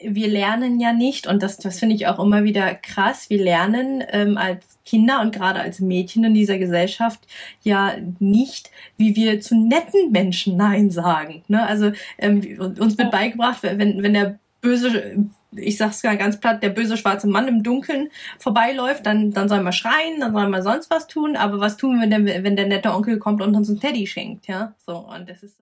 wir lernen ja nicht, und das, das finde ich auch immer wieder krass, wir lernen ähm, als Kinder und gerade als Mädchen in dieser Gesellschaft ja nicht, wie wir zu netten Menschen Nein sagen. Ne? Also ähm, uns wird beigebracht, wenn, wenn der böse, ich sag's gar ganz platt, der böse schwarze Mann im Dunkeln vorbeiläuft, dann, dann soll man schreien, dann soll man sonst was tun, aber was tun wir, wenn der, wenn der nette Onkel kommt und uns ein Teddy schenkt, ja? So, und das ist.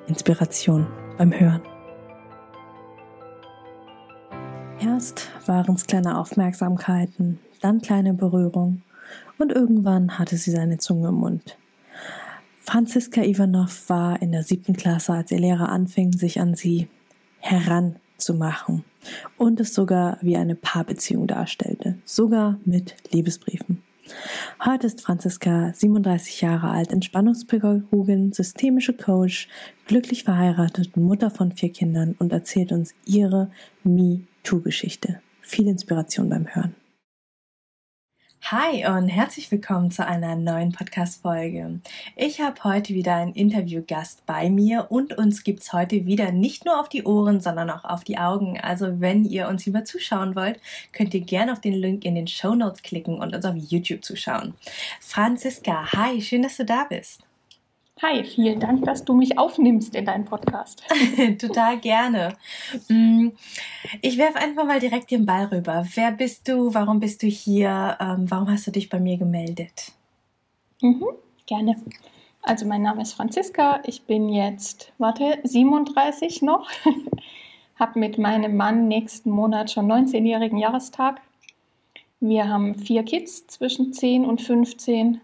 Inspiration beim Hören. Erst waren es kleine Aufmerksamkeiten, dann kleine Berührung und irgendwann hatte sie seine Zunge im Mund. Franziska Ivanov war in der siebten Klasse, als ihr Lehrer anfing, sich an sie heranzumachen und es sogar wie eine Paarbeziehung darstellte, sogar mit Liebesbriefen. Heute ist Franziska 37 Jahre alt, Entspannungspädagogin, systemische Coach, glücklich verheiratet, Mutter von vier Kindern und erzählt uns ihre Me-Too-Geschichte. Viel Inspiration beim Hören. Hi und herzlich willkommen zu einer neuen Podcast-Folge. Ich habe heute wieder einen Interviewgast bei mir und uns gibt's heute wieder nicht nur auf die Ohren, sondern auch auf die Augen. Also wenn ihr uns lieber zuschauen wollt, könnt ihr gerne auf den Link in den Show Notes klicken und uns auf YouTube zuschauen. Franziska, hi, schön, dass du da bist. Hi, vielen Dank, dass du mich aufnimmst in deinen Podcast. Total gerne. Mm, ich werfe einfach mal direkt den Ball rüber. Wer bist du? Warum bist du hier? Ähm, warum hast du dich bei mir gemeldet? Mhm, gerne. Also mein Name ist Franziska. Ich bin jetzt, warte, 37 noch. Habe mit meinem Mann nächsten Monat schon 19-jährigen Jahrestag. Wir haben vier Kids zwischen 10 und 15.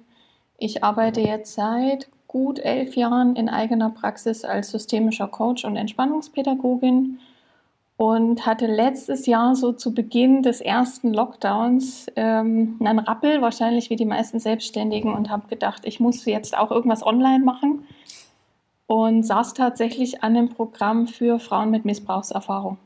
Ich arbeite jetzt seit gut elf Jahren in eigener Praxis als systemischer Coach und Entspannungspädagogin und hatte letztes Jahr so zu Beginn des ersten Lockdowns ähm, einen Rappel, wahrscheinlich wie die meisten Selbstständigen, und habe gedacht, ich muss jetzt auch irgendwas online machen und saß tatsächlich an einem Programm für Frauen mit Missbrauchserfahrung.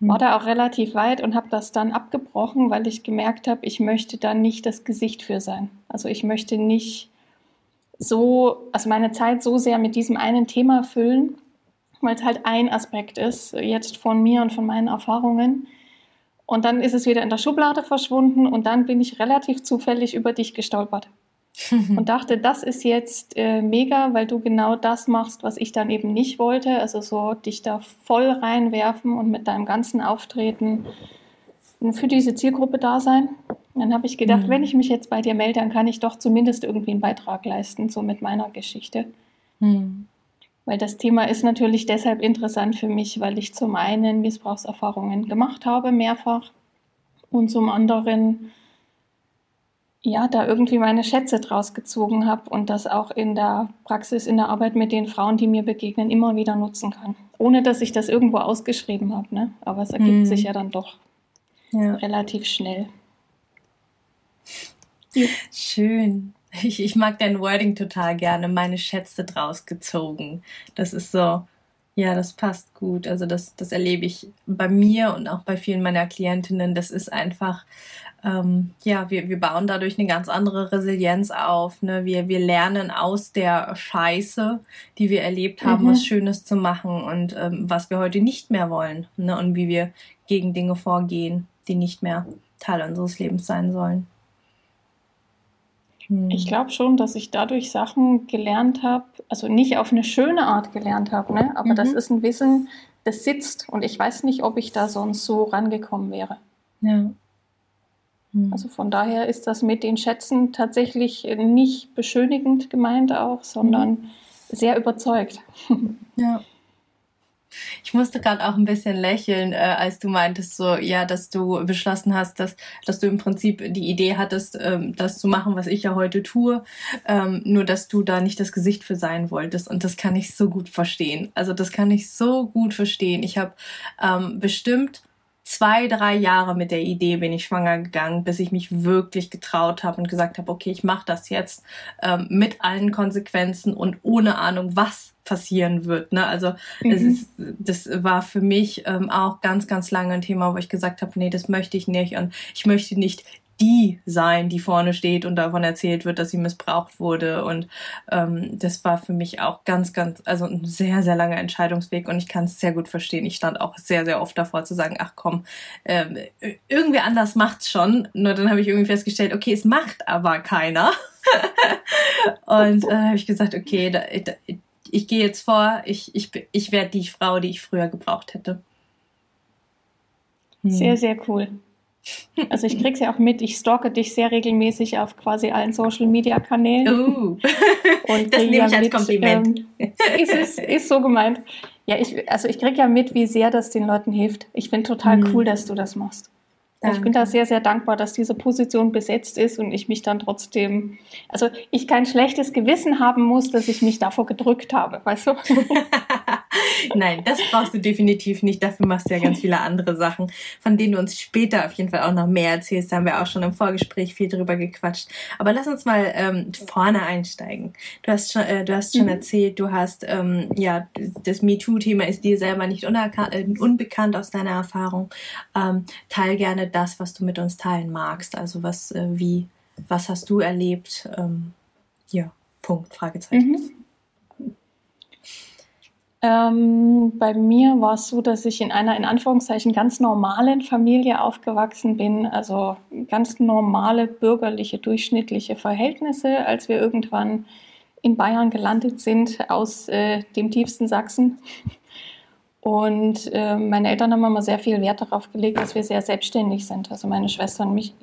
War hm. da auch relativ weit und habe das dann abgebrochen, weil ich gemerkt habe, ich möchte da nicht das Gesicht für sein. Also ich möchte nicht so, also meine Zeit so sehr mit diesem einen Thema füllen, weil es halt ein Aspekt ist, jetzt von mir und von meinen Erfahrungen. Und dann ist es wieder in der Schublade verschwunden und dann bin ich relativ zufällig über dich gestolpert. und dachte, das ist jetzt äh, mega, weil du genau das machst, was ich dann eben nicht wollte. Also so dich da voll reinwerfen und mit deinem ganzen Auftreten für diese Zielgruppe da sein. Dann habe ich gedacht, mhm. wenn ich mich jetzt bei dir melde, dann kann ich doch zumindest irgendwie einen Beitrag leisten, so mit meiner Geschichte. Mhm. Weil das Thema ist natürlich deshalb interessant für mich, weil ich zum einen Missbrauchserfahrungen gemacht habe, mehrfach, und zum anderen ja, da irgendwie meine Schätze draus gezogen habe und das auch in der Praxis, in der Arbeit mit den Frauen, die mir begegnen, immer wieder nutzen kann. Ohne dass ich das irgendwo ausgeschrieben habe. Ne? Aber es ergibt mhm. sich ja dann doch ja. relativ schnell. Schön. Ich, ich mag dein Wording total gerne. Meine Schätze draus gezogen. Das ist so, ja, das passt gut. Also das, das erlebe ich bei mir und auch bei vielen meiner Klientinnen. Das ist einfach, ähm, ja, wir, wir bauen dadurch eine ganz andere Resilienz auf. Ne? Wir, wir lernen aus der Scheiße, die wir erlebt haben, mhm. was Schönes zu machen und ähm, was wir heute nicht mehr wollen. Ne? Und wie wir gegen Dinge vorgehen, die nicht mehr Teil unseres Lebens sein sollen. Hm. Ich glaube schon, dass ich dadurch Sachen gelernt habe, also nicht auf eine schöne Art gelernt habe, ne? aber mhm. das ist ein Wissen, das sitzt und ich weiß nicht, ob ich da sonst so rangekommen wäre. Ja. Hm. Also von daher ist das mit den Schätzen tatsächlich nicht beschönigend gemeint auch, sondern mhm. sehr überzeugt. Ja. Ich musste gerade auch ein bisschen lächeln, äh, als du meintest, so, ja, dass du beschlossen hast, dass, dass du im Prinzip die Idee hattest, ähm, das zu machen, was ich ja heute tue, ähm, nur dass du da nicht das Gesicht für sein wolltest. Und das kann ich so gut verstehen. Also das kann ich so gut verstehen. Ich habe ähm, bestimmt zwei, drei Jahre mit der Idee bin ich schwanger gegangen, bis ich mich wirklich getraut habe und gesagt habe, okay, ich mache das jetzt ähm, mit allen Konsequenzen und ohne Ahnung, was passieren wird. Ne? Also mhm. es ist, das war für mich ähm, auch ganz, ganz lange ein Thema, wo ich gesagt habe, nee, das möchte ich nicht und ich möchte nicht die sein, die vorne steht und davon erzählt wird, dass sie missbraucht wurde. Und ähm, das war für mich auch ganz, ganz, also ein sehr, sehr langer Entscheidungsweg und ich kann es sehr gut verstehen. Ich stand auch sehr, sehr oft davor zu sagen, ach komm, ähm, irgendwie anders macht's schon. Nur dann habe ich irgendwie festgestellt, okay, es macht aber keiner. und äh, habe ich gesagt, okay, da, da, ich gehe jetzt vor, ich, ich, ich werde die Frau, die ich früher gebraucht hätte. Hm. Sehr, sehr cool. Also ich krieg's ja auch mit, ich stalke dich sehr regelmäßig auf quasi allen Social Media Kanälen. Uh. Und das nehme ich als mit, Kompliment. Ähm, ist, ist, ist so gemeint. Ja, ich, also ich kriege ja mit, wie sehr das den Leuten hilft. Ich finde total mhm. cool, dass du das machst. Also ich bin da sehr, sehr dankbar, dass diese Position besetzt ist und ich mich dann trotzdem, also ich kein schlechtes Gewissen haben muss, dass ich mich davor gedrückt habe, weißt du? Nein, das brauchst du definitiv nicht. Dafür machst du ja ganz viele andere Sachen, von denen du uns später auf jeden Fall auch noch mehr erzählst. Da haben wir auch schon im Vorgespräch viel drüber gequatscht. Aber lass uns mal ähm, vorne einsteigen. Du hast schon, äh, du hast schon mhm. erzählt, du hast, ähm, ja, das MeToo-Thema ist dir selber nicht äh, unbekannt aus deiner Erfahrung. Ähm, teil gerne das, was du mit uns teilen magst. Also was, äh, wie, was hast du erlebt? Ähm, ja, Punkt, Fragezeichen. Mhm. Ähm, bei mir war es so, dass ich in einer in Anführungszeichen ganz normalen Familie aufgewachsen bin, also ganz normale bürgerliche, durchschnittliche Verhältnisse, als wir irgendwann in Bayern gelandet sind aus äh, dem tiefsten Sachsen. Und äh, meine Eltern haben immer sehr viel Wert darauf gelegt, dass wir sehr selbstständig sind. Also meine Schwester und mich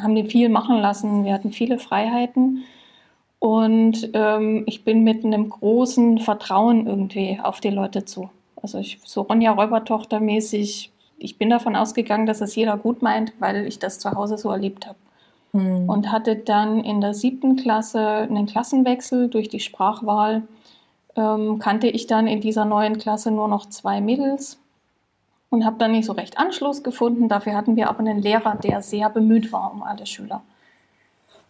haben die viel machen lassen. Wir hatten viele Freiheiten. Und ähm, ich bin mit einem großen Vertrauen irgendwie auf die Leute zu. Also ich, so Ronja Räubertochter mäßig, ich bin davon ausgegangen, dass es jeder gut meint, weil ich das zu Hause so erlebt habe. Hm. Und hatte dann in der siebten Klasse einen Klassenwechsel durch die Sprachwahl. Ähm, kannte ich dann in dieser neuen Klasse nur noch zwei Mädels und habe dann nicht so recht Anschluss gefunden. Dafür hatten wir aber einen Lehrer, der sehr bemüht war um alle Schüler.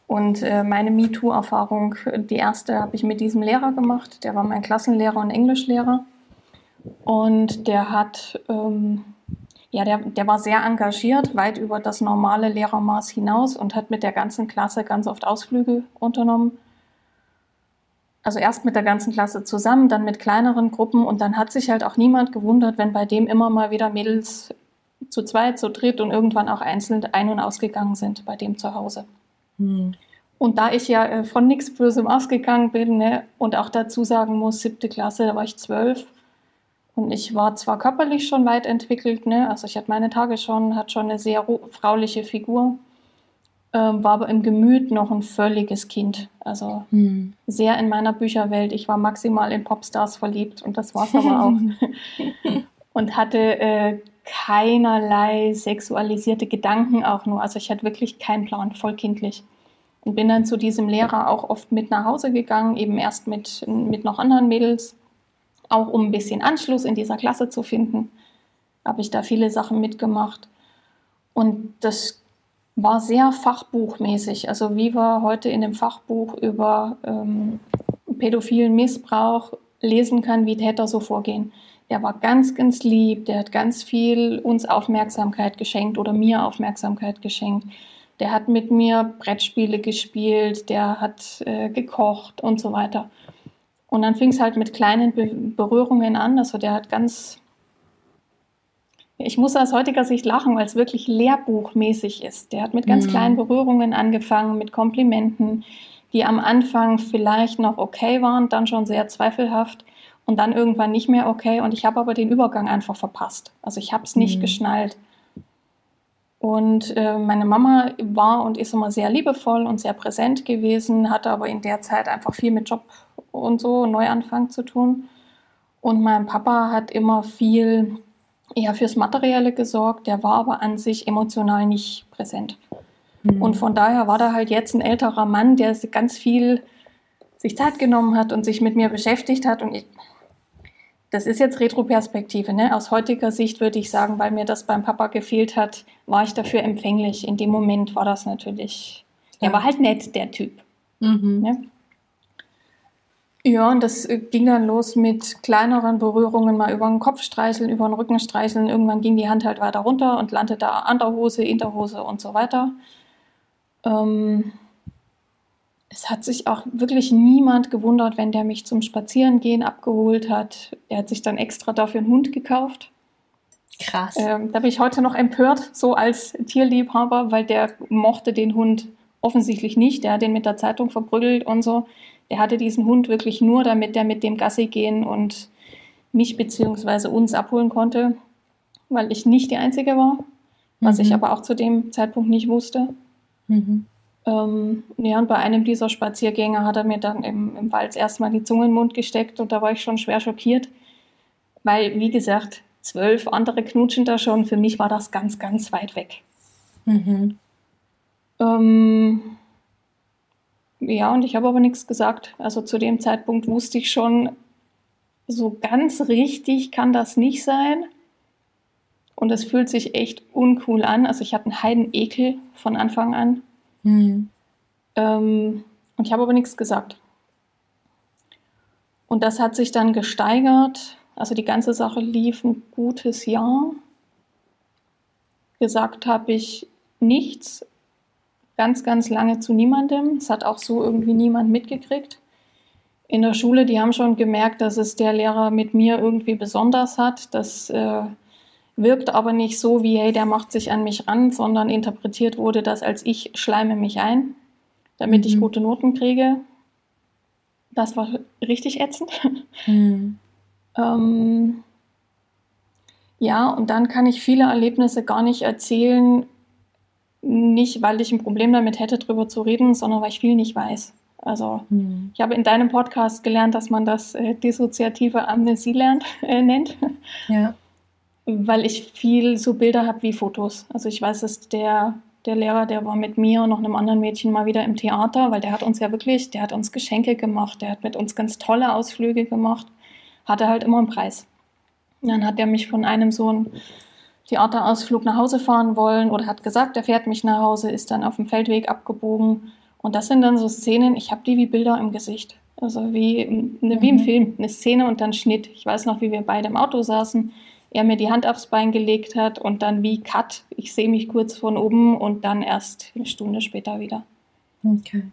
Und äh, meine MeToo-Erfahrung, die erste habe ich mit diesem Lehrer gemacht. Der war mein Klassenlehrer und Englischlehrer. Und der hat, ähm, ja, der, der war sehr engagiert, weit über das normale Lehrermaß hinaus und hat mit der ganzen Klasse ganz oft Ausflüge unternommen. Also erst mit der ganzen Klasse zusammen, dann mit kleineren Gruppen und dann hat sich halt auch niemand gewundert, wenn bei dem immer mal wieder Mädels zu zweit, zu dritt und irgendwann auch einzeln ein- und ausgegangen sind bei dem zu Hause. Hm. Und da ich ja äh, von nichts Bösem ausgegangen bin ne, und auch dazu sagen muss, siebte Klasse, da war ich zwölf und ich war zwar körperlich schon weit entwickelt, ne, also ich hatte meine Tage schon, hatte schon eine sehr frauliche Figur, ähm, war aber im Gemüt noch ein völliges Kind. Also hm. sehr in meiner Bücherwelt. Ich war maximal in Popstars verliebt und das war es aber auch. und hatte äh, keinerlei sexualisierte Gedanken auch nur. Also ich hatte wirklich keinen Plan, voll kindlich. Und bin dann zu diesem Lehrer auch oft mit nach Hause gegangen, eben erst mit, mit noch anderen Mädels, auch um ein bisschen Anschluss in dieser Klasse zu finden. Habe ich da viele Sachen mitgemacht. Und das war sehr fachbuchmäßig. Also wie wir heute in dem Fachbuch über ähm, pädophilen Missbrauch lesen kann, wie Täter so vorgehen. Der war ganz, ganz lieb, der hat ganz viel uns Aufmerksamkeit geschenkt oder mir Aufmerksamkeit geschenkt. Der hat mit mir Brettspiele gespielt, der hat äh, gekocht und so weiter. Und dann fing es halt mit kleinen Be Berührungen an. Also der hat ganz, ich muss aus heutiger Sicht lachen, weil es wirklich lehrbuchmäßig ist. Der hat mit ganz mhm. kleinen Berührungen angefangen, mit Komplimenten, die am Anfang vielleicht noch okay waren, dann schon sehr zweifelhaft und dann irgendwann nicht mehr okay. Und ich habe aber den Übergang einfach verpasst. Also ich habe es nicht mhm. geschnallt. Und äh, meine Mama war und ist immer sehr liebevoll und sehr präsent gewesen, hatte aber in der Zeit einfach viel mit Job und so Neuanfang zu tun. Und mein Papa hat immer viel eher fürs Materielle gesorgt, der war aber an sich emotional nicht präsent. Mhm. Und von daher war da halt jetzt ein älterer Mann, der ganz viel sich Zeit genommen hat und sich mit mir beschäftigt hat. Und ich, das ist jetzt Retroperspektive. Ne? Aus heutiger Sicht würde ich sagen, weil mir das beim Papa gefehlt hat, war ich dafür empfänglich. In dem Moment war das natürlich, ja. er war halt nett, der Typ. Mhm. Ne? Ja, und das äh, ging dann los mit kleineren Berührungen, mal über den Kopf streicheln, über den Rücken streicheln. Irgendwann ging die Hand halt weiter runter und landete an der Hose, in der Hose und so weiter. Ähm, es hat sich auch wirklich niemand gewundert, wenn der mich zum Spazierengehen abgeholt hat. Er hat sich dann extra dafür einen Hund gekauft. Krass. Ähm, da bin ich heute noch empört, so als Tierliebhaber, weil der mochte den Hund offensichtlich nicht. Der hat den mit der Zeitung verprügelt und so. Der hatte diesen Hund wirklich nur, damit er mit dem Gassi gehen und mich bzw. uns abholen konnte, weil ich nicht die Einzige war, was mhm. ich aber auch zu dem Zeitpunkt nicht wusste. Mhm. Ähm, ja, und bei einem dieser Spaziergänge hat er mir dann im, im Wald erstmal die Zunge in den Mund gesteckt und da war ich schon schwer schockiert, weil, wie gesagt, zwölf andere knutschen da schon. Für mich war das ganz, ganz weit weg. Mhm. Ähm, ja, und ich habe aber nichts gesagt. Also zu dem Zeitpunkt wusste ich schon, so ganz richtig kann das nicht sein. Und es fühlt sich echt uncool an. Also ich hatte einen Heidenekel von Anfang an. Mhm. Ähm, und ich habe aber nichts gesagt. Und das hat sich dann gesteigert. Also die ganze Sache lief ein gutes Jahr. Gesagt habe ich nichts ganz, ganz lange zu niemandem. Es hat auch so irgendwie niemand mitgekriegt. In der Schule, die haben schon gemerkt, dass es der Lehrer mit mir irgendwie besonders hat. Das äh, wirkt aber nicht so wie, hey, der macht sich an mich ran, sondern interpretiert wurde das als ich schleime mich ein, damit mhm. ich gute Noten kriege. Das war richtig ätzend. Mhm. ähm, ja, und dann kann ich viele Erlebnisse gar nicht erzählen, nicht, weil ich ein Problem damit hätte, darüber zu reden, sondern weil ich viel nicht weiß. Also mhm. ich habe in deinem Podcast gelernt, dass man das äh, dissoziative Amnesie lernt, äh, nennt. Ja. Weil ich viel so Bilder habe wie Fotos. Also ich weiß, dass der, der Lehrer, der war mit mir und noch einem anderen Mädchen mal wieder im Theater, weil der hat uns ja wirklich, der hat uns Geschenke gemacht, der hat mit uns ganz tolle Ausflüge gemacht, hatte halt immer einen Preis. Und dann hat er mich von einem so ein Theaterausflug nach Hause fahren wollen oder hat gesagt, er fährt mich nach Hause, ist dann auf dem Feldweg abgebogen. Und das sind dann so Szenen, ich habe die wie Bilder im Gesicht. Also wie, ne, wie im mhm. Film, eine Szene und dann Schnitt. Ich weiß noch, wie wir beide im Auto saßen, er mir die Hand aufs Bein gelegt hat und dann wie Cut. Ich sehe mich kurz von oben und dann erst eine Stunde später wieder. Okay.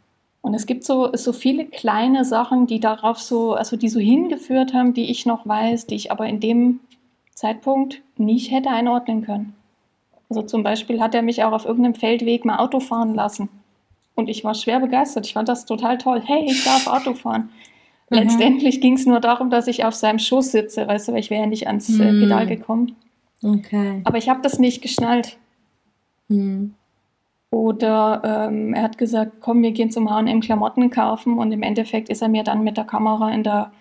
Und es gibt so, so viele kleine Sachen, die darauf so, also die so hingeführt haben, die ich noch weiß, die ich aber in dem Zeitpunkt nicht hätte einordnen können. Also zum Beispiel hat er mich auch auf irgendeinem Feldweg mal Auto fahren lassen. Und ich war schwer begeistert. Ich fand das total toll. Hey, ich darf Auto fahren. Mhm. Letztendlich ging es nur darum, dass ich auf seinem Schoß sitze, weißt du, weil ich wäre ja nicht ans äh, mhm. Pedal gekommen. Okay. Aber ich habe das nicht geschnallt. Mhm. Oder ähm, er hat gesagt, komm, wir gehen zum H&M Klamotten kaufen und im Endeffekt ist er mir dann mit der Kamera in der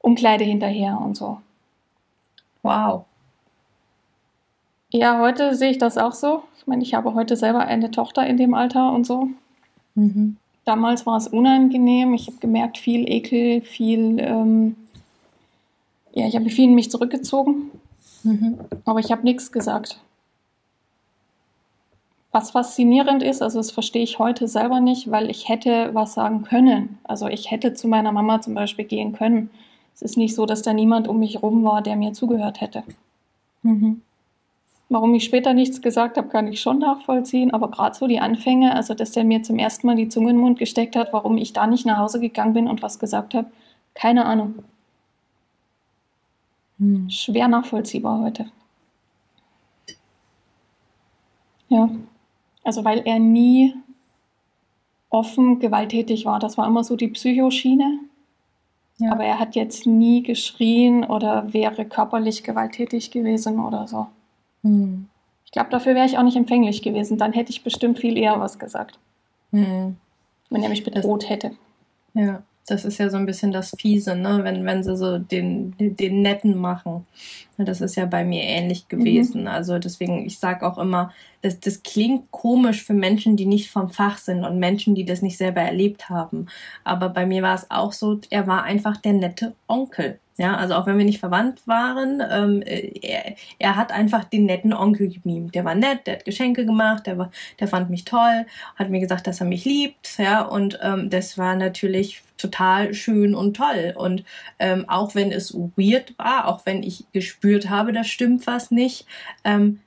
Umkleide hinterher und so. Wow. Ja, heute sehe ich das auch so. Ich meine, ich habe heute selber eine Tochter in dem Alter und so. Mhm. Damals war es unangenehm. Ich habe gemerkt, viel Ekel, viel. Ähm, ja, ich habe viel in mich zurückgezogen. Mhm. Aber ich habe nichts gesagt. Was faszinierend ist, also das verstehe ich heute selber nicht, weil ich hätte was sagen können. Also ich hätte zu meiner Mama zum Beispiel gehen können. Es ist nicht so, dass da niemand um mich rum war, der mir zugehört hätte. Mhm. Warum ich später nichts gesagt habe, kann ich schon nachvollziehen, aber gerade so die Anfänge, also dass der mir zum ersten Mal die Zunge in den Mund gesteckt hat, warum ich da nicht nach Hause gegangen bin und was gesagt habe, keine Ahnung. Hm. Schwer nachvollziehbar heute. Ja, also weil er nie offen gewalttätig war. Das war immer so die Psychoschiene. Ja. Aber er hat jetzt nie geschrien oder wäre körperlich gewalttätig gewesen oder so. Hm. Ich glaube, dafür wäre ich auch nicht empfänglich gewesen. Dann hätte ich bestimmt viel eher was gesagt. Hm. Wenn er mich bedroht das, hätte. Ja. Das ist ja so ein bisschen das Fiese, ne? wenn, wenn sie so den, den Netten machen. Das ist ja bei mir ähnlich mhm. gewesen. Mhm. Also deswegen, ich sage auch immer, das, das klingt komisch für Menschen, die nicht vom Fach sind und Menschen, die das nicht selber erlebt haben. Aber bei mir war es auch so, er war einfach der nette Onkel. Ja, also auch wenn wir nicht verwandt waren, ähm, er, er hat einfach den netten Onkel gemimt. Der war nett, der hat Geschenke gemacht, der, war, der fand mich toll, hat mir gesagt, dass er mich liebt, ja, und ähm, das war natürlich total schön und toll. Und ähm, auch wenn es weird war, auch wenn ich gespürt habe, da stimmt was nicht, ähm,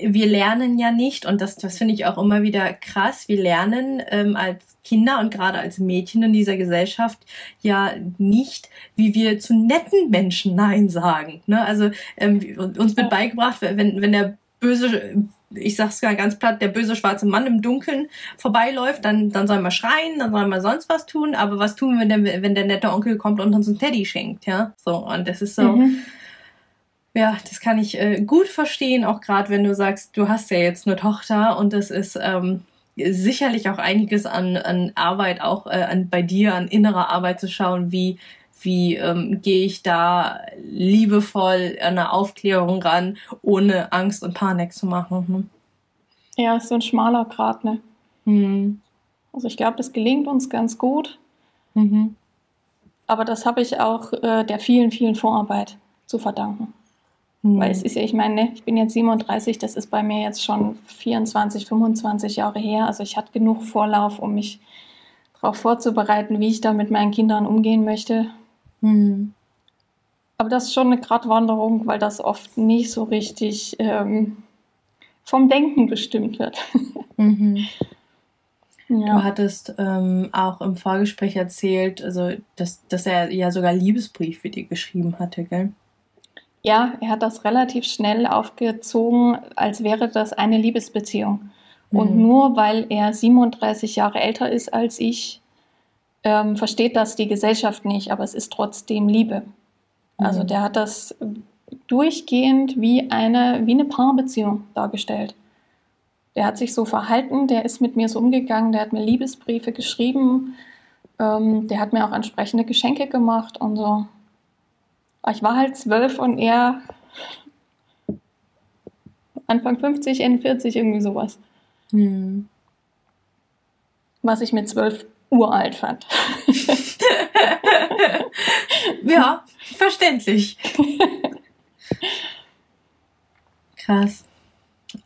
wir lernen ja nicht, und das, das finde ich auch immer wieder krass, wir lernen ähm, als Kinder und gerade als Mädchen in dieser Gesellschaft ja nicht, wie wir zu netten Menschen Nein sagen. Ne? Also ähm, uns wird beigebracht, wenn, wenn der böse, ich sag's gar ganz platt, der böse schwarze Mann im Dunkeln vorbeiläuft, dann, dann soll man schreien, dann soll man sonst was tun, aber was tun wir denn, wenn der nette Onkel kommt und uns ein Teddy schenkt, ja? So, und das ist so. Mhm ja, das kann ich äh, gut verstehen, auch gerade wenn du sagst, du hast ja jetzt eine Tochter und das ist ähm, sicherlich auch einiges an, an Arbeit, auch äh, an, bei dir, an innerer Arbeit zu schauen, wie, wie ähm, gehe ich da liebevoll an eine Aufklärung ran, ohne Angst und Panik zu machen. Hm? Ja, ist so ein schmaler Grat, ne? Mhm. Also ich glaube, das gelingt uns ganz gut. Mhm. Aber das habe ich auch äh, der vielen, vielen Vorarbeit zu verdanken. Mhm. Weil es ist ja, ich meine, ne, ich bin jetzt 37, das ist bei mir jetzt schon 24, 25 Jahre her. Also ich hatte genug Vorlauf, um mich darauf vorzubereiten, wie ich da mit meinen Kindern umgehen möchte. Mhm. Aber das ist schon eine Gratwanderung, weil das oft nicht so richtig ähm, vom Denken bestimmt wird. Mhm. Ja. Du hattest ähm, auch im Vorgespräch erzählt, also dass, dass er ja sogar Liebesbrief für dich geschrieben hatte, gell? Ja, er hat das relativ schnell aufgezogen, als wäre das eine Liebesbeziehung. Mhm. Und nur weil er 37 Jahre älter ist als ich, ähm, versteht das die Gesellschaft nicht, aber es ist trotzdem Liebe. Also mhm. der hat das durchgehend wie eine, wie eine Paarbeziehung dargestellt. Der hat sich so verhalten, der ist mit mir so umgegangen, der hat mir Liebesbriefe geschrieben, ähm, der hat mir auch entsprechende Geschenke gemacht und so. Ich war halt zwölf und er Anfang 50, Ende 40, irgendwie sowas. Hm. Was ich mit zwölf uralt fand. ja, verständlich. Krass.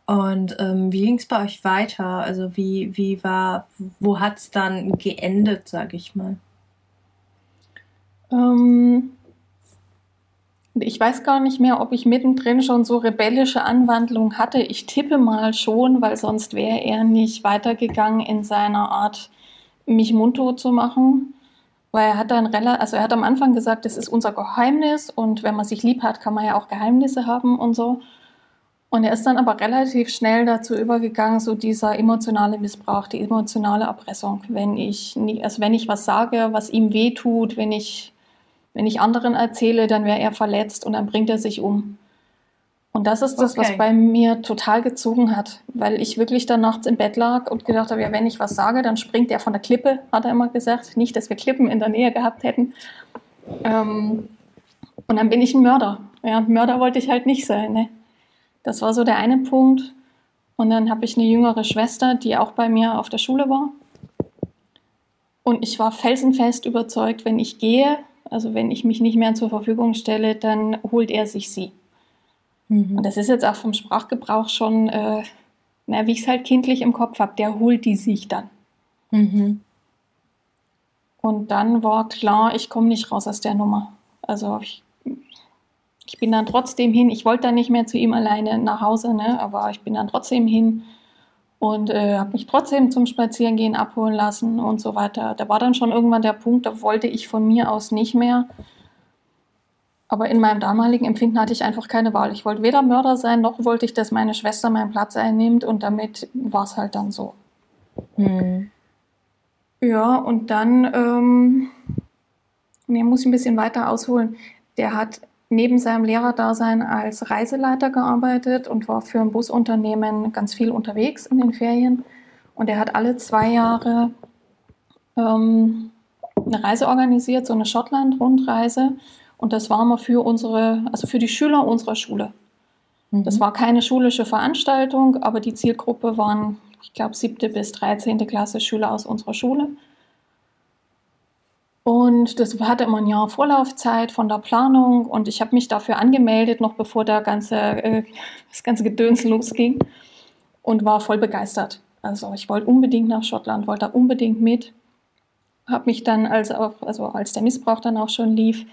Und ähm, wie ging es bei euch weiter? Also wie, wie war, wo hat es dann geendet, sag ich mal? Ähm, ich weiß gar nicht mehr, ob ich mittendrin schon so rebellische Anwandlungen hatte. Ich tippe mal schon, weil sonst wäre er nicht weitergegangen in seiner Art, mich mundtot zu machen. Weil er hat dann also er hat am Anfang gesagt, das ist unser Geheimnis und wenn man sich lieb hat, kann man ja auch Geheimnisse haben und so. Und er ist dann aber relativ schnell dazu übergegangen, so dieser emotionale Missbrauch, die emotionale Erpressung. Wenn ich, nie, also wenn ich was sage, was ihm weh tut, wenn ich wenn ich anderen erzähle, dann wäre er verletzt und dann bringt er sich um. Und das ist das, okay. was bei mir total gezogen hat, weil ich wirklich dann nachts im Bett lag und gedacht habe, ja, wenn ich was sage, dann springt er von der Klippe, hat er immer gesagt. Nicht, dass wir Klippen in der Nähe gehabt hätten. Ähm, und dann bin ich ein Mörder. Ja, Mörder wollte ich halt nicht sein. Ne? Das war so der eine Punkt. Und dann habe ich eine jüngere Schwester, die auch bei mir auf der Schule war. Und ich war felsenfest überzeugt, wenn ich gehe, also wenn ich mich nicht mehr zur Verfügung stelle, dann holt er sich sie. Mhm. Und das ist jetzt auch vom Sprachgebrauch schon, äh, na, wie ich es halt kindlich im Kopf habe, der holt die sich dann. Mhm. Und dann war klar, ich komme nicht raus aus der Nummer. Also ich, ich bin dann trotzdem hin. Ich wollte dann nicht mehr zu ihm alleine nach Hause, ne? aber ich bin dann trotzdem hin und äh, habe mich trotzdem zum Spazierengehen abholen lassen und so weiter. Da war dann schon irgendwann der Punkt, da wollte ich von mir aus nicht mehr. Aber in meinem damaligen Empfinden hatte ich einfach keine Wahl. Ich wollte weder Mörder sein, noch wollte ich, dass meine Schwester meinen Platz einnimmt und damit war es halt dann so. Hm. Ja, und dann ähm, nee, muss ich ein bisschen weiter ausholen. Der hat neben seinem Lehrerdasein als Reiseleiter gearbeitet und war für ein Busunternehmen ganz viel unterwegs in den Ferien. Und er hat alle zwei Jahre ähm, eine Reise organisiert, so eine Schottland-Rundreise. Und das war mal für unsere, also für die Schüler unserer Schule. Mhm. Das war keine schulische Veranstaltung, aber die Zielgruppe waren, ich glaube, siebte bis 13. Klasse Schüler aus unserer Schule. Und das hatte immer ein Jahr Vorlaufzeit von der Planung und ich habe mich dafür angemeldet, noch bevor der ganze, äh, das ganze Gedöns losging und war voll begeistert. Also ich wollte unbedingt nach Schottland, wollte da unbedingt mit. Habe mich dann, als, auch, also als der Missbrauch dann auch schon lief,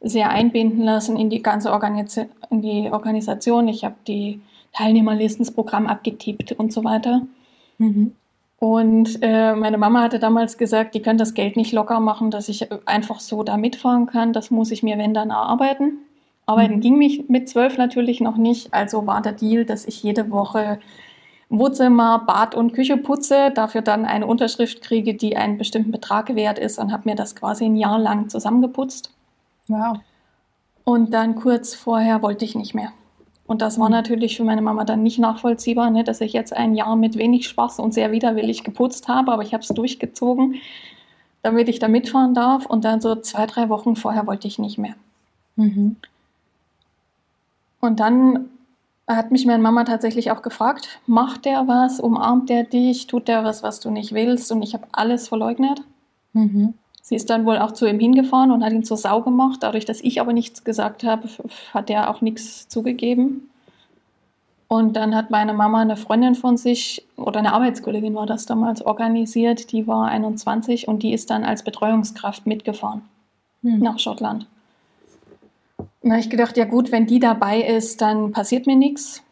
sehr einbinden lassen in die ganze Organis in die Organisation. Ich habe die Teilnehmerlisten, das Programm abgetippt und so weiter. Mhm. Und äh, meine Mama hatte damals gesagt, die können das Geld nicht locker machen, dass ich einfach so da mitfahren kann. Das muss ich mir, wenn dann, erarbeiten. Arbeiten mhm. ging mich mit zwölf natürlich noch nicht. Also war der Deal, dass ich jede Woche Wohnzimmer, Bad und Küche putze, dafür dann eine Unterschrift kriege, die einen bestimmten Betrag wert ist und habe mir das quasi ein Jahr lang zusammengeputzt. Wow. Und dann kurz vorher wollte ich nicht mehr. Und das war mhm. natürlich für meine Mama dann nicht nachvollziehbar, ne, dass ich jetzt ein Jahr mit wenig Spaß und sehr widerwillig geputzt habe, aber ich habe es durchgezogen, damit ich da mitfahren darf. Und dann so zwei, drei Wochen vorher wollte ich nicht mehr. Mhm. Und dann hat mich meine Mama tatsächlich auch gefragt, macht der was, umarmt der dich, tut der was, was du nicht willst? Und ich habe alles verleugnet. Mhm. Sie ist dann wohl auch zu ihm hingefahren und hat ihn zur Sau gemacht. Dadurch, dass ich aber nichts gesagt habe, hat er auch nichts zugegeben. Und dann hat meine Mama eine Freundin von sich, oder eine Arbeitskollegin war das damals, organisiert. Die war 21 und die ist dann als Betreuungskraft mitgefahren hm. nach Schottland. Da habe ich gedacht, ja gut, wenn die dabei ist, dann passiert mir nichts.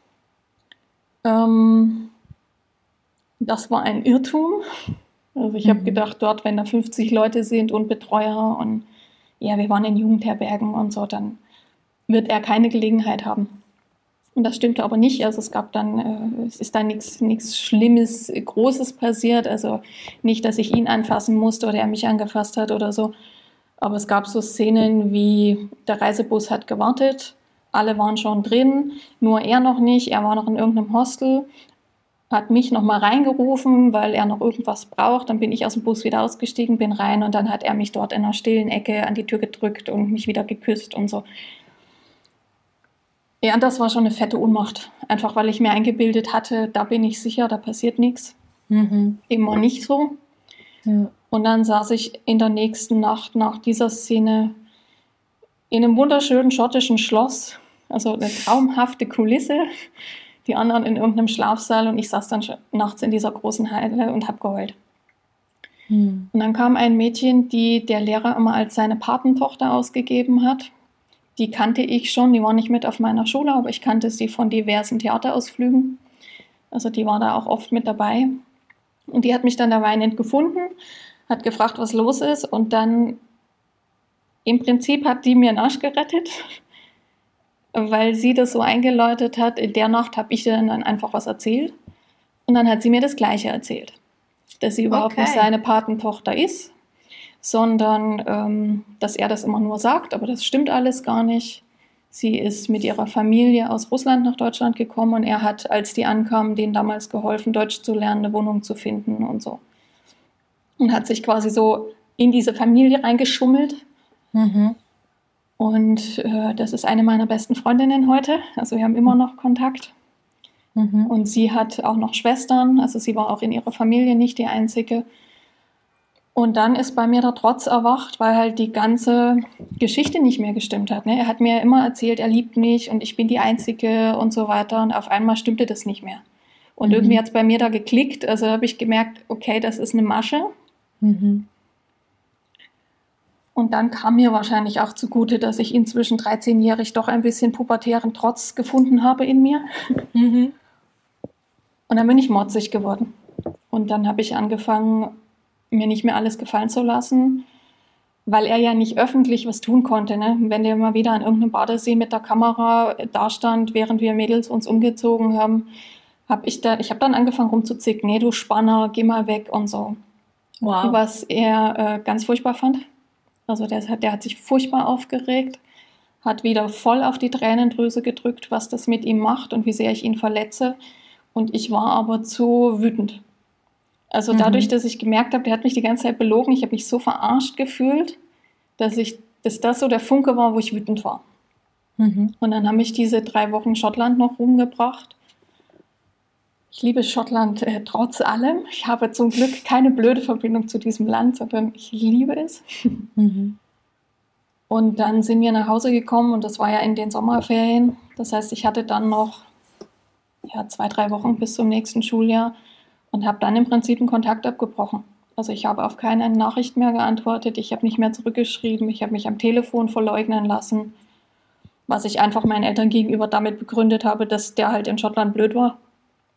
Ähm, das war ein Irrtum. Also ich mhm. habe gedacht, dort, wenn da 50 Leute sind und Betreuer und ja, wir waren in Jugendherbergen und so, dann wird er keine Gelegenheit haben. Und das stimmte aber nicht. Also es gab dann, äh, es ist da nichts Schlimmes, Großes passiert. Also nicht, dass ich ihn anfassen musste oder er mich angefasst hat oder so. Aber es gab so Szenen wie der Reisebus hat gewartet, alle waren schon drin, nur er noch nicht. Er war noch in irgendeinem Hostel hat mich nochmal reingerufen, weil er noch irgendwas braucht. Dann bin ich aus dem Bus wieder ausgestiegen, bin rein und dann hat er mich dort in einer stillen Ecke an die Tür gedrückt und mich wieder geküsst und so. Ja, und das war schon eine fette Unmacht. Einfach weil ich mir eingebildet hatte, da bin ich sicher, da passiert nichts. Mhm. Immer nicht so. Ja. Und dann saß ich in der nächsten Nacht nach dieser Szene in einem wunderschönen schottischen Schloss. Also eine traumhafte Kulisse die anderen in irgendeinem Schlafsaal und ich saß dann nachts in dieser großen Halle und habe geheult. Hm. Und dann kam ein Mädchen, die der Lehrer immer als seine Patentochter ausgegeben hat. Die kannte ich schon, die war nicht mit auf meiner Schule, aber ich kannte sie von diversen Theaterausflügen. Also die war da auch oft mit dabei. Und die hat mich dann da weinend gefunden, hat gefragt, was los ist und dann im Prinzip hat die mir einen Arsch gerettet weil sie das so eingeläutet hat. In der Nacht habe ich dann einfach was erzählt. Und dann hat sie mir das Gleiche erzählt. Dass sie überhaupt okay. nicht seine Patentochter ist, sondern ähm, dass er das immer nur sagt, aber das stimmt alles gar nicht. Sie ist mit ihrer Familie aus Russland nach Deutschland gekommen und er hat, als die ankamen, denen damals geholfen, Deutsch zu lernen, eine Wohnung zu finden und so. Und hat sich quasi so in diese Familie reingeschummelt. Mhm. Und äh, das ist eine meiner besten Freundinnen heute. Also wir haben immer noch Kontakt. Mhm. Und sie hat auch noch Schwestern. Also sie war auch in ihrer Familie nicht die einzige. Und dann ist bei mir der Trotz erwacht, weil halt die ganze Geschichte nicht mehr gestimmt hat. Ne? Er hat mir immer erzählt, er liebt mich und ich bin die Einzige und so weiter. Und auf einmal stimmte das nicht mehr. Und mhm. irgendwie hat es bei mir da geklickt. Also habe ich gemerkt, okay, das ist eine Masche. Mhm. Und dann kam mir wahrscheinlich auch zugute, dass ich inzwischen 13-jährig doch ein bisschen pubertären Trotz gefunden habe in mir. Mhm. Und dann bin ich motzig geworden. Und dann habe ich angefangen, mir nicht mehr alles gefallen zu lassen, weil er ja nicht öffentlich was tun konnte. Ne? Wenn der mal wieder an irgendeinem Badesee mit der Kamera dastand, während wir Mädels uns umgezogen haben, habe ich da, ich habe dann angefangen rumzuzicken, nee, du Spanner, geh mal weg und so. Wow. Was er äh, ganz furchtbar fand. Also der, der hat sich furchtbar aufgeregt, hat wieder voll auf die Tränendrüse gedrückt, was das mit ihm macht und wie sehr ich ihn verletze. Und ich war aber zu wütend. Also dadurch, dass ich gemerkt habe, der hat mich die ganze Zeit belogen, ich habe mich so verarscht gefühlt, dass ich, dass das so der Funke war, wo ich wütend war. Mhm. Und dann haben mich diese drei Wochen Schottland noch rumgebracht. Ich liebe Schottland äh, trotz allem. Ich habe zum Glück keine blöde Verbindung zu diesem Land, sondern ich liebe es. Mhm. Und dann sind wir nach Hause gekommen und das war ja in den Sommerferien. Das heißt, ich hatte dann noch ja, zwei, drei Wochen bis zum nächsten Schuljahr und habe dann im Prinzip einen Kontakt abgebrochen. Also ich habe auf keine Nachricht mehr geantwortet, ich habe nicht mehr zurückgeschrieben, ich habe mich am Telefon verleugnen lassen, was ich einfach meinen Eltern gegenüber damit begründet habe, dass der halt in Schottland blöd war.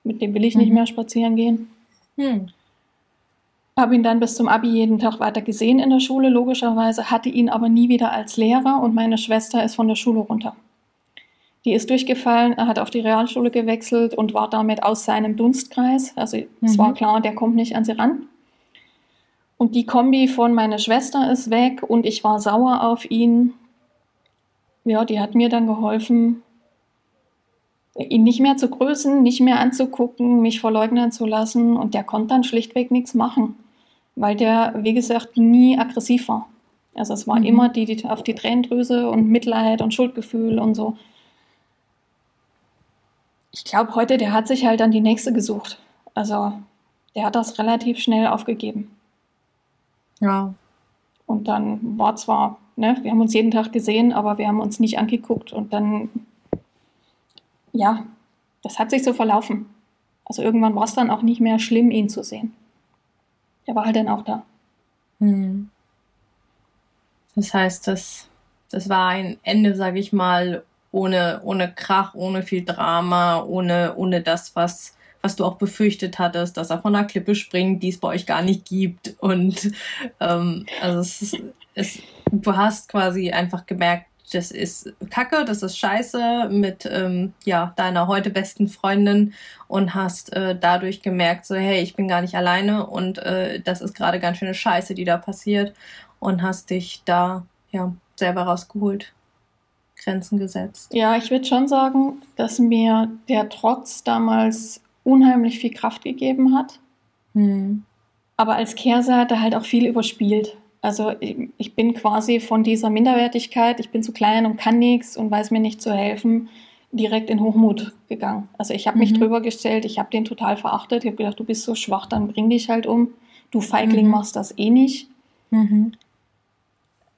Mit dem will ich nicht Mhm. mehr spazieren gehen. Hm. Habe ihn dann bis zum Abi jeden Tag weiter gesehen in der Schule, logischerweise, hatte ihn aber nie wieder als Lehrer und meine Schwester ist von der Schule runter. Die ist durchgefallen, er hat auf die Realschule gewechselt und war damit aus seinem Dunstkreis. Also es Mhm. war klar, der kommt nicht an sie ran. Und die Kombi von meiner Schwester ist weg und ich war sauer auf ihn. Ja, die hat mir dann geholfen, ihn nicht mehr zu grüßen, nicht mehr anzugucken, mich verleugnen zu lassen und der konnte dann schlichtweg nichts machen, weil der, wie gesagt, nie aggressiv war. Also es war Mhm. immer die, die auf die Tränendrüse und Mitleid und Schuldgefühl und so. Ich glaube heute, der hat sich halt dann die nächste gesucht. Also der hat das relativ schnell aufgegeben. Ja. Und dann war zwar, ne, wir haben uns jeden Tag gesehen, aber wir haben uns nicht angeguckt und dann, ja, das hat sich so verlaufen. Also irgendwann war es dann auch nicht mehr schlimm, ihn zu sehen. Der war halt dann auch da. Hm. Das heißt, das, das war ein Ende, sage ich mal, ohne, ohne Krach, ohne viel Drama, ohne, ohne das, was, was du auch befürchtet hattest, dass er von der Klippe springt, die es bei euch gar nicht gibt. Und ähm, also es es, du hast quasi einfach gemerkt, das ist Kacke, das ist Scheiße mit ähm, ja deiner heute besten Freundin und hast äh, dadurch gemerkt, so hey, ich bin gar nicht alleine und äh, das ist gerade ganz schöne Scheiße, die da passiert und hast dich da ja selber rausgeholt, Grenzen gesetzt. Ja, ich würde schon sagen, dass mir der Trotz damals unheimlich viel Kraft gegeben hat. Hm. aber als Kehrseite halt auch viel überspielt. Also ich bin quasi von dieser Minderwertigkeit, ich bin zu klein und kann nichts und weiß mir nicht zu helfen, direkt in Hochmut gegangen. Also ich habe mich Mhm. drüber gestellt, ich habe den total verachtet, ich habe gedacht, du bist so schwach, dann bring dich halt um. Du Feigling Mhm. machst das eh nicht. Mhm.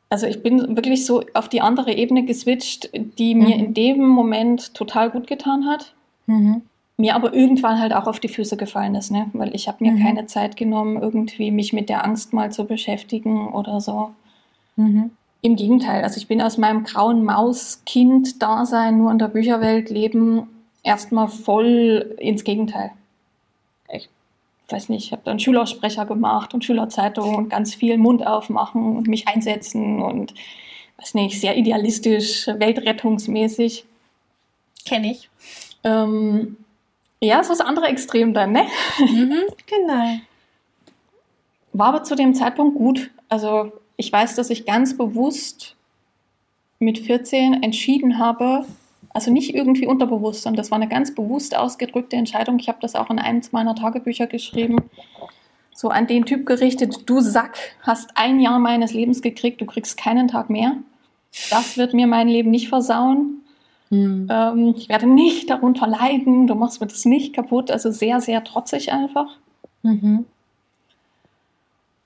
Also ich bin wirklich so auf die andere Ebene geswitcht, die mir Mhm. in dem Moment total gut getan hat. Mhm. Mir aber irgendwann halt auch auf die Füße gefallen ist, ne? weil ich habe mir Mhm. keine Zeit genommen, irgendwie mich mit der Angst mal zu beschäftigen oder so. Mhm. Im Gegenteil, also ich bin aus meinem grauen Maus-Kind-Dasein nur in der Bücherwelt leben erstmal voll ins Gegenteil. Ich weiß nicht, ich habe dann Schülersprecher gemacht und Schülerzeitung und ganz viel Mund aufmachen und mich einsetzen und weiß nicht, sehr idealistisch, weltrettungsmäßig. Kenne ich. Ähm, ja, so das andere Extrem dann, ne? Mhm. Genau. War aber zu dem Zeitpunkt gut. Also ich weiß, dass ich ganz bewusst mit 14 entschieden habe, also nicht irgendwie unterbewusst, sondern das war eine ganz bewusst ausgedrückte Entscheidung. Ich habe das auch in einem meiner Tagebücher geschrieben. So an den Typ gerichtet, du Sack, hast ein Jahr meines Lebens gekriegt, du kriegst keinen Tag mehr. Das wird mir mein Leben nicht versauen. Mhm. Ähm, ich werde nicht darunter leiden, du machst mir das nicht kaputt. Also sehr, sehr trotzig einfach. Mhm.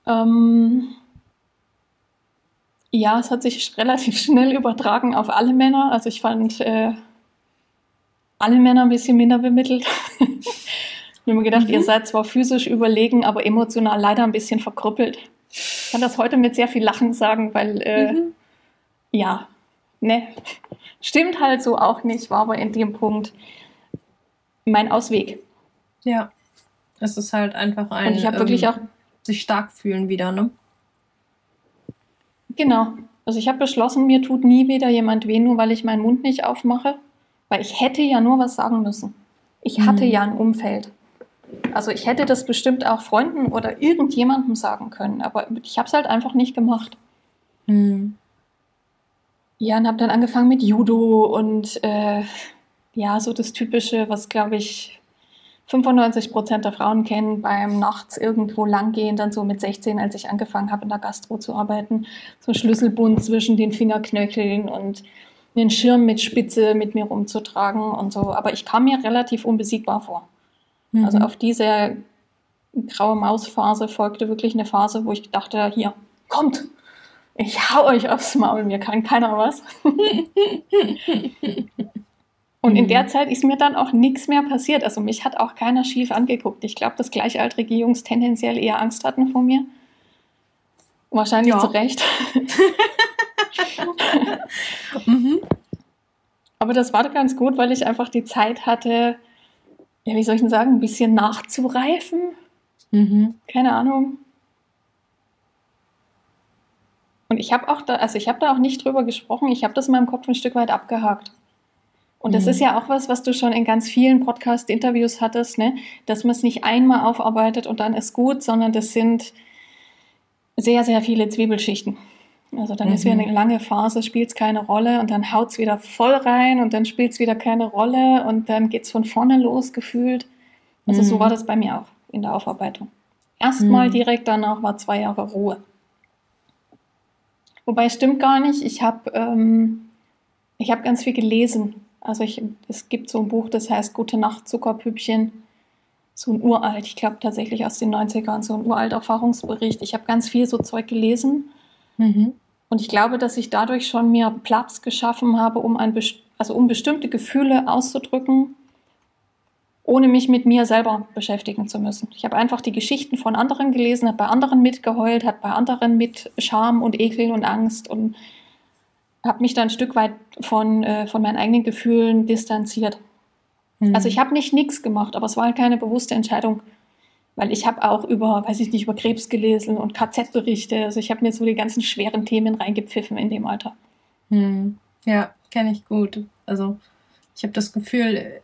Ähm, ja, es hat sich relativ schnell übertragen auf alle Männer. Also ich fand äh, alle Männer ein bisschen minder bemittelt. ich habe mir gedacht, Mhm. ihr seid zwar physisch überlegen, aber emotional leider ein bisschen verkrüppelt. Ich kann das heute mit sehr viel Lachen sagen, weil äh, Mhm. ja, ne, stimmt halt so auch nicht, war aber in dem Punkt mein Ausweg. Ja. Es ist halt einfach ein Und ich habe wirklich ähm, auch sich stark fühlen wieder, ne? Genau. Also ich habe beschlossen, mir tut nie wieder jemand weh, nur weil ich meinen Mund nicht aufmache. Weil ich hätte ja nur was sagen müssen. Ich hatte Mhm. ja ein Umfeld. Also ich hätte das bestimmt auch Freunden oder irgendjemandem sagen können, aber ich habe es halt einfach nicht gemacht. Mhm. Ja, und habe dann angefangen mit Judo und äh, ja, so das Typische, was glaube ich 95 Prozent der Frauen kennen beim nachts irgendwo langgehen, dann so mit 16, als ich angefangen habe, in der Gastro zu arbeiten, so Schlüsselbund zwischen den Fingerknöcheln und einen Schirm mit Spitze mit mir rumzutragen und so. Aber ich kam mir relativ unbesiegbar vor. Mhm. Also auf diese graue Mausphase folgte wirklich eine Phase, wo ich dachte, hier, kommt, ich hau euch aufs Maul, mir kann keiner was. Und in der mhm. Zeit ist mir dann auch nichts mehr passiert. Also mich hat auch keiner schief angeguckt. Ich glaube, dass gleichaltrige Jungs tendenziell eher Angst hatten vor mir. Wahrscheinlich ja. zu Recht. mhm. Aber das war ganz gut, weil ich einfach die Zeit hatte, ja, wie soll ich denn sagen, ein bisschen nachzureifen. Mhm. Keine Ahnung. Und ich habe auch da, also ich habe da auch nicht drüber gesprochen, ich habe das in meinem Kopf ein Stück weit abgehakt. Und das mhm. ist ja auch was, was du schon in ganz vielen Podcast-Interviews hattest, ne? dass man es nicht einmal aufarbeitet und dann ist gut, sondern das sind sehr, sehr viele Zwiebelschichten. Also dann mhm. ist wieder eine lange Phase, spielt es keine Rolle und dann haut es wieder voll rein und dann spielt es wieder keine Rolle und dann geht es von vorne los gefühlt. Also mhm. so war das bei mir auch in der Aufarbeitung. Erstmal mhm. direkt danach war zwei Jahre Ruhe. Wobei stimmt gar nicht. Ich habe ähm, hab ganz viel gelesen. Also ich, es gibt so ein Buch, das heißt Gute Nacht Zuckerpüppchen. So ein uralt, ich glaube tatsächlich aus den 90ern, so ein uralt Erfahrungsbericht. Ich habe ganz viel so Zeug gelesen. Mhm. Und ich glaube, dass ich dadurch schon mir Platz geschaffen habe, um, ein, also um bestimmte Gefühle auszudrücken, ohne mich mit mir selber beschäftigen zu müssen. Ich habe einfach die Geschichten von anderen gelesen, habe bei anderen mitgeheult, hat bei anderen mit Scham und Ekel und Angst und habe mich dann ein Stück weit von, äh, von meinen eigenen Gefühlen distanziert. Mhm. Also ich habe nicht nichts gemacht, aber es war halt keine bewusste Entscheidung, weil ich habe auch über, weiß ich nicht, über Krebs gelesen und KZ-Berichte. Also ich habe mir so die ganzen schweren Themen reingepfiffen in dem Alter. Mhm. Ja, kenne ich gut. Also ich habe das Gefühl,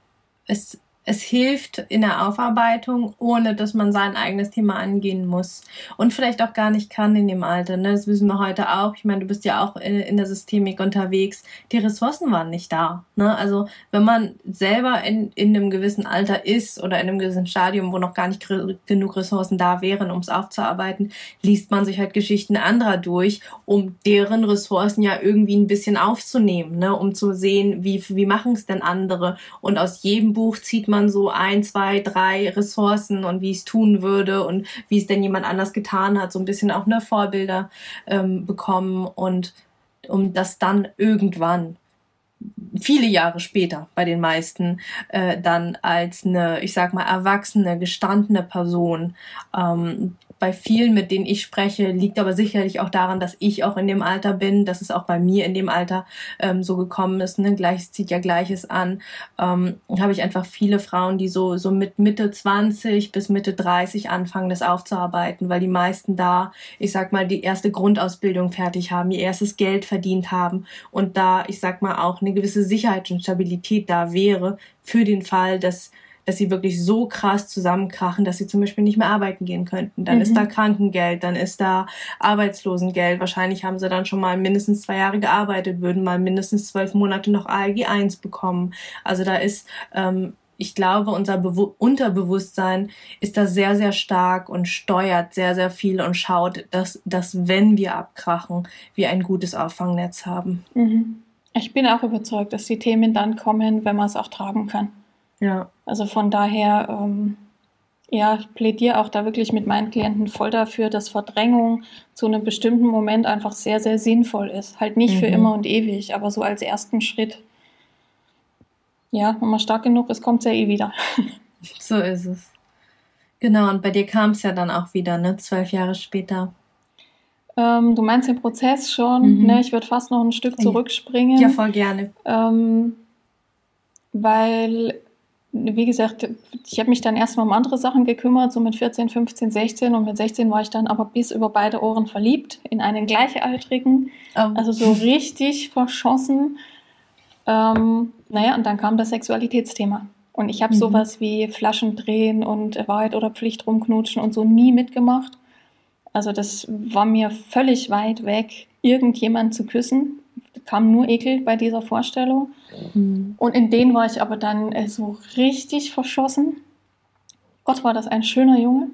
es es hilft in der Aufarbeitung, ohne dass man sein eigenes Thema angehen muss und vielleicht auch gar nicht kann in dem Alter. Ne? Das wissen wir heute auch. Ich meine, du bist ja auch in, in der Systemik unterwegs. Die Ressourcen waren nicht da. Ne? Also wenn man selber in, in einem gewissen Alter ist oder in einem gewissen Stadium, wo noch gar nicht genug Ressourcen da wären, um es aufzuarbeiten, liest man sich halt Geschichten anderer durch, um deren Ressourcen ja irgendwie ein bisschen aufzunehmen, ne? um zu sehen, wie, wie machen es denn andere. Und aus jedem Buch zieht man man so ein, zwei, drei Ressourcen und wie ich es tun würde und wie es denn jemand anders getan hat, so ein bisschen auch eine Vorbilder ähm, bekommen und um das dann irgendwann viele Jahre später bei den meisten äh, dann als eine, ich sag mal, erwachsene, gestandene Person ähm, bei vielen, mit denen ich spreche, liegt aber sicherlich auch daran, dass ich auch in dem Alter bin, dass es auch bei mir in dem Alter ähm, so gekommen ist. Ne? Gleiches zieht ja Gleiches an. Ähm, habe ich einfach viele Frauen, die so, so mit Mitte 20 bis Mitte 30 anfangen, das aufzuarbeiten, weil die meisten da, ich sag mal, die erste Grundausbildung fertig haben, ihr erstes Geld verdient haben und da, ich sag mal, auch eine gewisse Sicherheit und Stabilität da wäre für den Fall, dass dass sie wirklich so krass zusammenkrachen, dass sie zum Beispiel nicht mehr arbeiten gehen könnten. Dann mhm. ist da Krankengeld, dann ist da Arbeitslosengeld. Wahrscheinlich haben sie dann schon mal mindestens zwei Jahre gearbeitet, würden mal mindestens zwölf Monate noch ALG 1 bekommen. Also da ist, ähm, ich glaube, unser Bewu Unterbewusstsein ist da sehr, sehr stark und steuert sehr, sehr viel und schaut, dass, dass wenn wir abkrachen, wir ein gutes Auffangnetz haben. Mhm. Ich bin auch überzeugt, dass die Themen dann kommen, wenn man es auch tragen kann. Ja. Also von daher, ähm, ja, ich plädiere auch da wirklich mit meinen Klienten voll dafür, dass Verdrängung zu einem bestimmten Moment einfach sehr, sehr sinnvoll ist. Halt nicht mhm. für immer und ewig, aber so als ersten Schritt. Ja, wenn man stark genug ist, kommt es ja eh wieder. so ist es. Genau, und bei dir kam es ja dann auch wieder, ne? Zwölf Jahre später. Ähm, du meinst den Prozess schon, mhm. ne? Ich würde fast noch ein Stück zurückspringen. Ja, voll gerne. Ähm, weil wie gesagt, ich habe mich dann erstmal um andere Sachen gekümmert, so mit 14, 15, 16 und mit 16 war ich dann aber bis über beide Ohren verliebt in einen Gleichaltrigen, oh. also so richtig verschossen. Ähm, naja, und dann kam das Sexualitätsthema. Und ich habe mhm. sowas wie Flaschen drehen und Wahrheit oder Pflicht rumknutschen und so nie mitgemacht. Also das war mir völlig weit weg, irgendjemand zu küssen kam nur Ekel bei dieser Vorstellung. Mhm. Und in den war ich aber dann äh, so richtig verschossen. Gott, war das ein schöner Junge.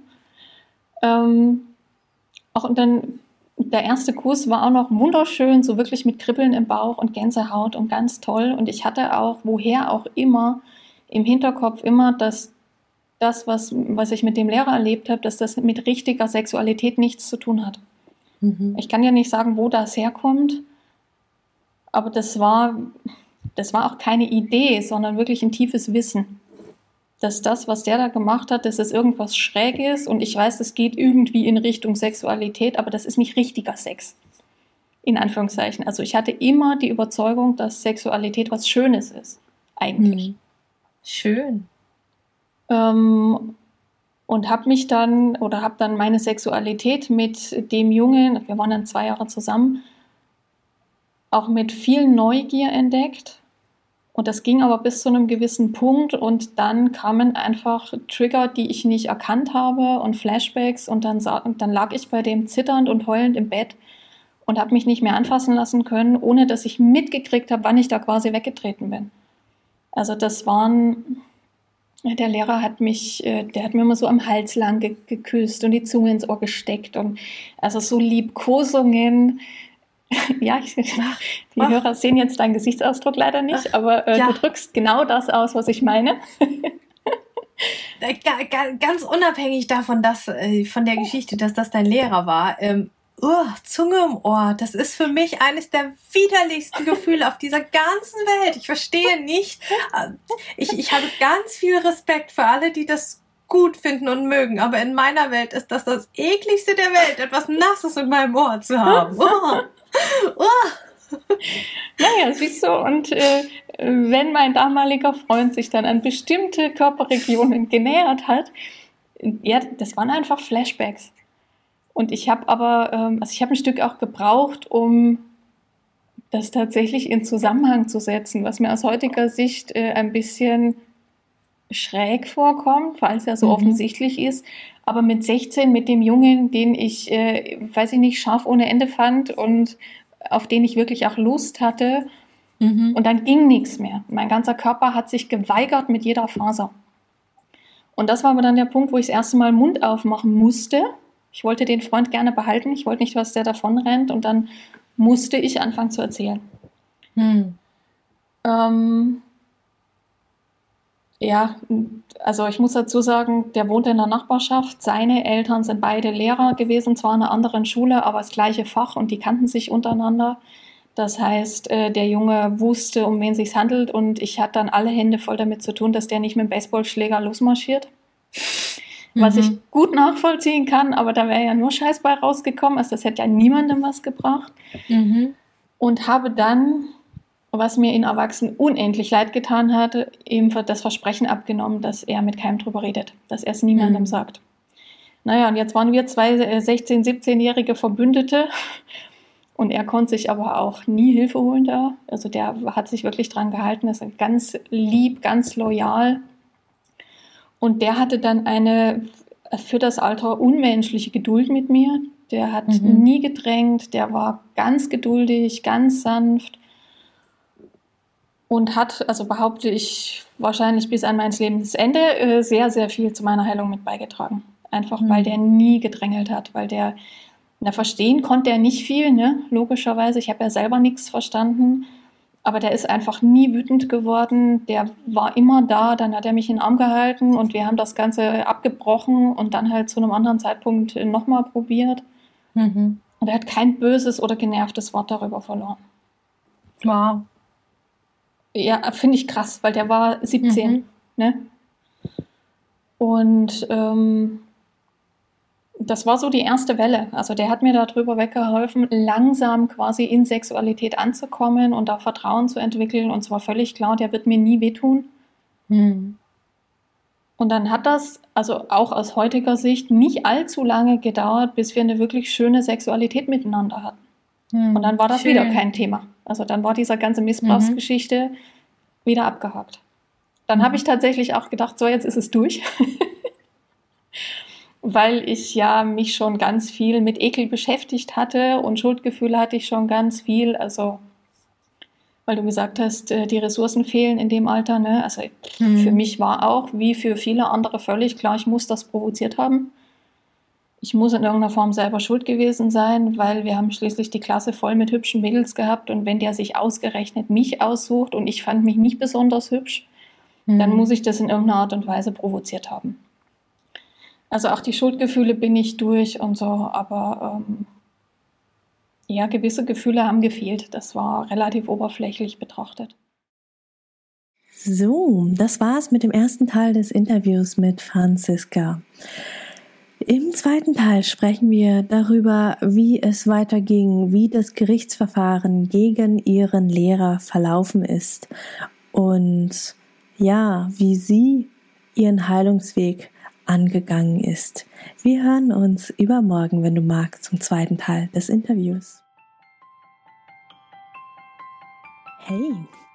Ähm, auch und dann der erste Kurs war auch noch wunderschön, so wirklich mit Kribbeln im Bauch und Gänsehaut und ganz toll. Und ich hatte auch, woher auch immer, im Hinterkopf immer, dass das, was, was ich mit dem Lehrer erlebt habe, dass das mit richtiger Sexualität nichts zu tun hat. Mhm. Ich kann ja nicht sagen, wo das herkommt, aber das war, das war auch keine Idee, sondern wirklich ein tiefes Wissen dass das, was der da gemacht hat, dass es irgendwas Schräges und ich weiß, es geht irgendwie in Richtung Sexualität, aber das ist nicht richtiger Sex. In Anführungszeichen. Also ich hatte immer die Überzeugung, dass Sexualität was Schönes ist. Eigentlich. Mhm. Schön. Ähm, und habe mich dann oder habe dann meine Sexualität mit dem Jungen, wir waren dann zwei Jahre zusammen, auch mit viel Neugier entdeckt und das ging aber bis zu einem gewissen Punkt und dann kamen einfach Trigger, die ich nicht erkannt habe und Flashbacks und dann, dann lag ich bei dem zitternd und heulend im Bett und habe mich nicht mehr anfassen lassen können, ohne dass ich mitgekriegt habe, wann ich da quasi weggetreten bin. Also das waren, der Lehrer hat mich, äh, der hat mir immer so am Hals lang geküsst und die Zunge ins Ohr gesteckt und also so Liebkosungen, ja, ich, die Ach. Hörer sehen jetzt deinen Gesichtsausdruck leider nicht, Ach, aber äh, ja. du drückst genau das aus, was ich meine. Äh, ganz unabhängig davon, dass äh, von der Geschichte, dass das dein Lehrer war, ähm, oh, Zunge im Ohr, das ist für mich eines der widerlichsten Gefühle auf dieser ganzen Welt. Ich verstehe nicht. Äh, ich, ich habe ganz viel Respekt für alle, die das gut finden und mögen, aber in meiner Welt ist das das ekligste der Welt, etwas Nasses in meinem Ohr zu haben. Oh. Oh. Naja, siehst du, und äh, wenn mein damaliger Freund sich dann an bestimmte Körperregionen genähert hat, ja, das waren einfach Flashbacks. Und ich habe aber, ähm, also ich habe ein Stück auch gebraucht, um das tatsächlich in Zusammenhang zu setzen, was mir aus heutiger Sicht äh, ein bisschen schräg vorkommt, weil es ja so mhm. offensichtlich ist. Aber mit 16, mit dem Jungen, den ich, äh, weiß ich nicht, scharf ohne Ende fand und auf den ich wirklich auch Lust hatte. Mhm. Und dann ging nichts mehr. Mein ganzer Körper hat sich geweigert mit jeder Faser. Und das war aber dann der Punkt, wo ich das erste Mal Mund aufmachen musste. Ich wollte den Freund gerne behalten. Ich wollte nicht, dass der davon rennt. Und dann musste ich anfangen zu erzählen. Mhm. Ähm, ja, also ich muss dazu sagen, der wohnt in der Nachbarschaft. Seine Eltern sind beide Lehrer gewesen, zwar in einer anderen Schule, aber das gleiche Fach und die kannten sich untereinander. Das heißt, äh, der Junge wusste, um wen es sich handelt und ich hatte dann alle Hände voll damit zu tun, dass der nicht mit dem Baseballschläger losmarschiert. Mhm. Was ich gut nachvollziehen kann, aber da wäre ja nur Scheiß bei rausgekommen. Also das hätte ja niemandem was gebracht. Mhm. Und habe dann was mir in Erwachsenen unendlich leid getan hatte, ihm das Versprechen abgenommen, dass er mit keinem drüber redet, dass er es niemandem mhm. sagt. Naja, und jetzt waren wir zwei 16-, äh, 17-jährige Verbündete und er konnte sich aber auch nie Hilfe holen da. Also der hat sich wirklich dran gehalten, ist ganz lieb, ganz loyal. Und der hatte dann eine für das Alter unmenschliche Geduld mit mir. Der hat mhm. nie gedrängt, der war ganz geduldig, ganz sanft und hat, also behaupte ich, wahrscheinlich bis an mein Lebensende äh, sehr, sehr viel zu meiner Heilung mit beigetragen. Einfach mhm. weil der nie gedrängelt hat, weil der, na, verstehen konnte er nicht viel, ne? logischerweise. Ich habe ja selber nichts verstanden, aber der ist einfach nie wütend geworden. Der war immer da, dann hat er mich in den Arm gehalten und wir haben das Ganze abgebrochen und dann halt zu einem anderen Zeitpunkt nochmal probiert. Mhm. Und er hat kein böses oder genervtes Wort darüber verloren. Wow. Ja, finde ich krass, weil der war 17. Mhm. Ne? Und ähm, das war so die erste Welle. Also der hat mir darüber weggeholfen, langsam quasi in Sexualität anzukommen und da Vertrauen zu entwickeln. Und zwar völlig klar, der wird mir nie wehtun. Mhm. Und dann hat das, also auch aus heutiger Sicht, nicht allzu lange gedauert, bis wir eine wirklich schöne Sexualität miteinander hatten. Mhm. Und dann war das Schön. wieder kein Thema. Also dann war diese ganze Missbrauchsgeschichte mhm. wieder abgehakt. Dann mhm. habe ich tatsächlich auch gedacht, so jetzt ist es durch. Weil ich ja mich schon ganz viel mit Ekel beschäftigt hatte und Schuldgefühle hatte ich schon ganz viel. Also weil du gesagt hast, äh, die Ressourcen fehlen in dem Alter. Ne? Also mhm. für mich war auch, wie für viele andere, völlig klar, ich muss das provoziert haben. Ich muss in irgendeiner Form selber schuld gewesen sein, weil wir haben schließlich die Klasse voll mit hübschen Mädels gehabt und wenn der sich ausgerechnet mich aussucht und ich fand mich nicht besonders hübsch, mhm. dann muss ich das in irgendeiner Art und Weise provoziert haben. Also auch die Schuldgefühle bin ich durch und so, aber ähm, ja, gewisse Gefühle haben gefehlt. Das war relativ oberflächlich betrachtet. So, das war's mit dem ersten Teil des Interviews mit Franziska. Im zweiten Teil sprechen wir darüber, wie es weiterging, wie das Gerichtsverfahren gegen ihren Lehrer verlaufen ist und ja, wie sie ihren Heilungsweg angegangen ist. Wir hören uns übermorgen, wenn du magst, zum zweiten Teil des Interviews. Hey,